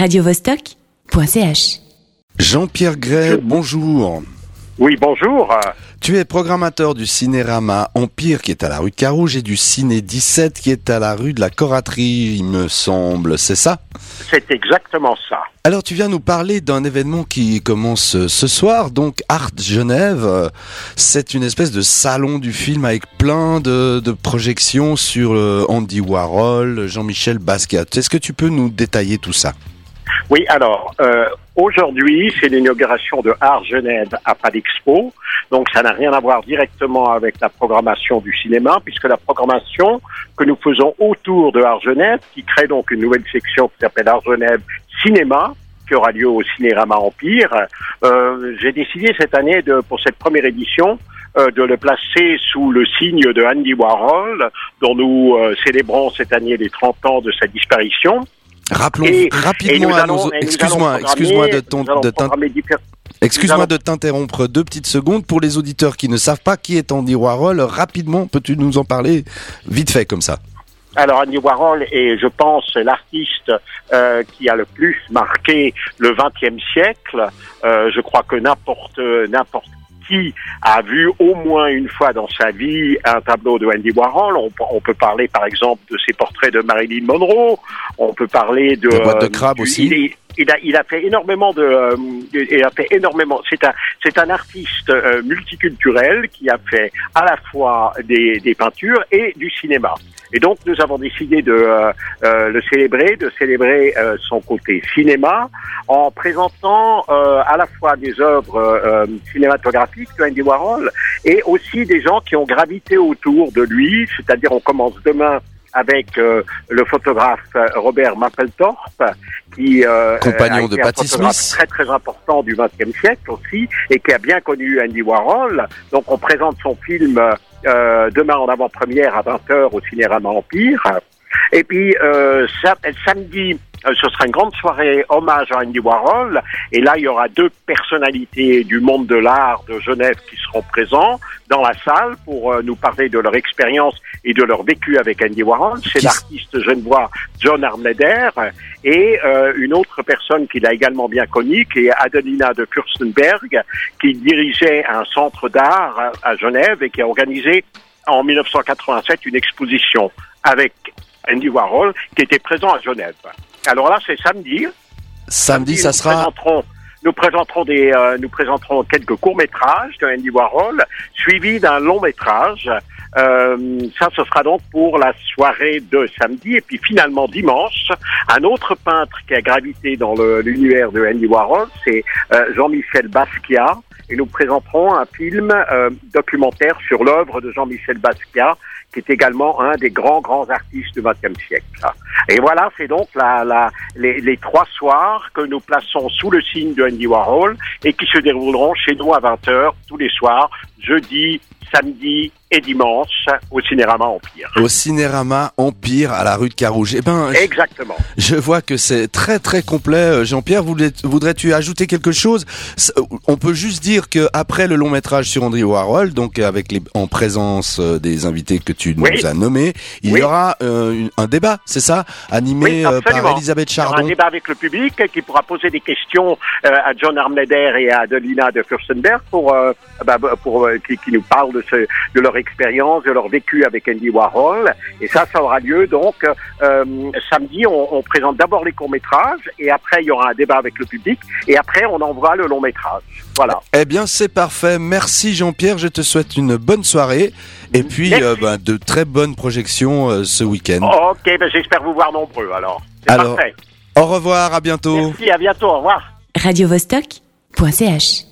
radiovostok.ch. Jean-Pierre Gray, bonjour. Oui, bonjour. Tu es programmateur du Cinérama Empire qui est à la rue de Carouge et du Ciné 17 qui est à la rue de la Coraterie, il me semble, c'est ça? C'est exactement ça. Alors tu viens nous parler d'un événement qui commence ce soir, donc Art Genève. C'est une espèce de salon du film avec plein de, de projections sur euh, Andy Warhol, Jean-Michel Basquiat. Est-ce que tu peux nous détailler tout ça? Oui, alors, euh, aujourd'hui, c'est l'inauguration de Art Genève à Padexpo. Donc, ça n'a rien à voir directement avec la programmation du cinéma, puisque la programmation que nous faisons autour de Art Genève, qui crée donc une nouvelle section qui s'appelle Art Genève Cinéma, qui aura lieu au Cinérama Empire. Euh, J'ai décidé cette année, de, pour cette première édition, euh, de le placer sous le signe de Andy Warhol, dont nous euh, célébrons cette année les 30 ans de sa disparition. Rappelons Et- et rapidement à nos... Excuse-moi, excuse-moi de ton- de Excuse-moi de t'interrompre deux petites secondes. Pour les auditeurs qui ne savent pas qui est Andy Warhol, rapidement, peux-tu nous en parler vite fait comme ça? Alors Andy Warhol est, je pense, l'artiste euh, qui a le plus marqué le XXe siècle. Euh, je crois que n'importe n'importe qui a vu au moins une fois dans sa vie un tableau de Andy Warhol. On, peut- on peut parler par exemple de ses portraits de Marilyn Monroe. On peut parler de La boîte de euh, crabe du- aussi. Il, a, il a fait énormément de, euh, il a fait énormément. C'est un, c'est un artiste euh, multiculturel qui a fait à la fois des, des peintures et du cinéma. Et donc nous avons décidé de euh, euh, le célébrer, de célébrer euh, son côté cinéma, en présentant euh, à la fois des œuvres cinématographiques de Andy Warhol et aussi des gens qui ont gravité autour de lui. C'est-à-dire, on commence demain avec euh, le photographe euh, Robert Mapplethorpe, qui euh, Compagnon a de un photographe Smith. très très important du XXe siècle aussi, et qui a bien connu Andy Warhol. Donc, on présente son film euh, demain en avant-première à 20h au Cinérama Empire. Et puis euh, sa- samedi, euh, ce sera une grande soirée hommage à Andy Warhol. Et là, il y aura deux personnalités du monde de l'art de Genève qui seront présents dans la salle pour euh, nous parler de leur expérience et de leur vécu avec Andy Warhol. C'est l'artiste genevois John Armleder et euh, une autre personne qu'il a également bien connue, qui est Adelina de Fürstenberg, qui dirigeait un centre d'art à Genève et qui a organisé en 1987 une exposition avec Andy Warhol qui était présent à Genève. Alors là, c'est samedi. Samedi, ça nous sera... présenterons, nous présenterons des, euh, nous présenterons quelques courts métrages de Andy Warhol, suivis d'un long métrage. Euh, ça, ce sera donc pour la soirée de samedi. Et puis finalement dimanche, un autre peintre qui a gravité dans le- l'univers de Andy Warhol, c'est euh, Jean-Michel Basquiat. Et nous présenterons un film euh, documentaire sur l'œuvre de Jean-Michel Basquiat, qui est également un des grands, grands artistes du XXe siècle. Et voilà, c'est donc la, la, les, les trois soirs que nous plaçons sous le signe de Andy Warhol et qui se dérouleront chez nous à 20h tous les soirs, jeudi, samedi et dimanche au Cinérama Empire. Au Cinérama Empire à la rue de Carouge. Eh ben, Exactement. je vois que c'est très très complet. Euh, Jean-Pierre, voudrais-tu ajouter quelque chose? Euh, On peut juste dire que après le long métrage sur Andy Warhol, donc avec les, en présence euh, des invités que tu nous Oui. as nommés, il Oui. y aura euh, un débat, c'est ça, animé Oui, par. Elisabeth Il y aura un Chardon. débat avec le public qui pourra poser des questions à John Armleder et à Adelina de Fürstenberg pour, euh, bah, pour qui, qui nous parlent de, ce, de leur expérience, de leur vécu avec Andy Warhol. Et ça, ça aura lieu donc euh, samedi. On, on présente d'abord les courts métrages et après il y aura un débat avec le public et après on envoie le long métrage. Voilà. Eh bien, c'est parfait. Merci Jean-Pierre. Je te souhaite une bonne soirée et puis euh, ben, de très bonnes projections euh, ce week-end. Ok, ben, j'espère vous voir nombreux alors. C'est Alors, parfait. Au revoir, à bientôt. Merci, à bientôt. Au revoir. radiovostok.ch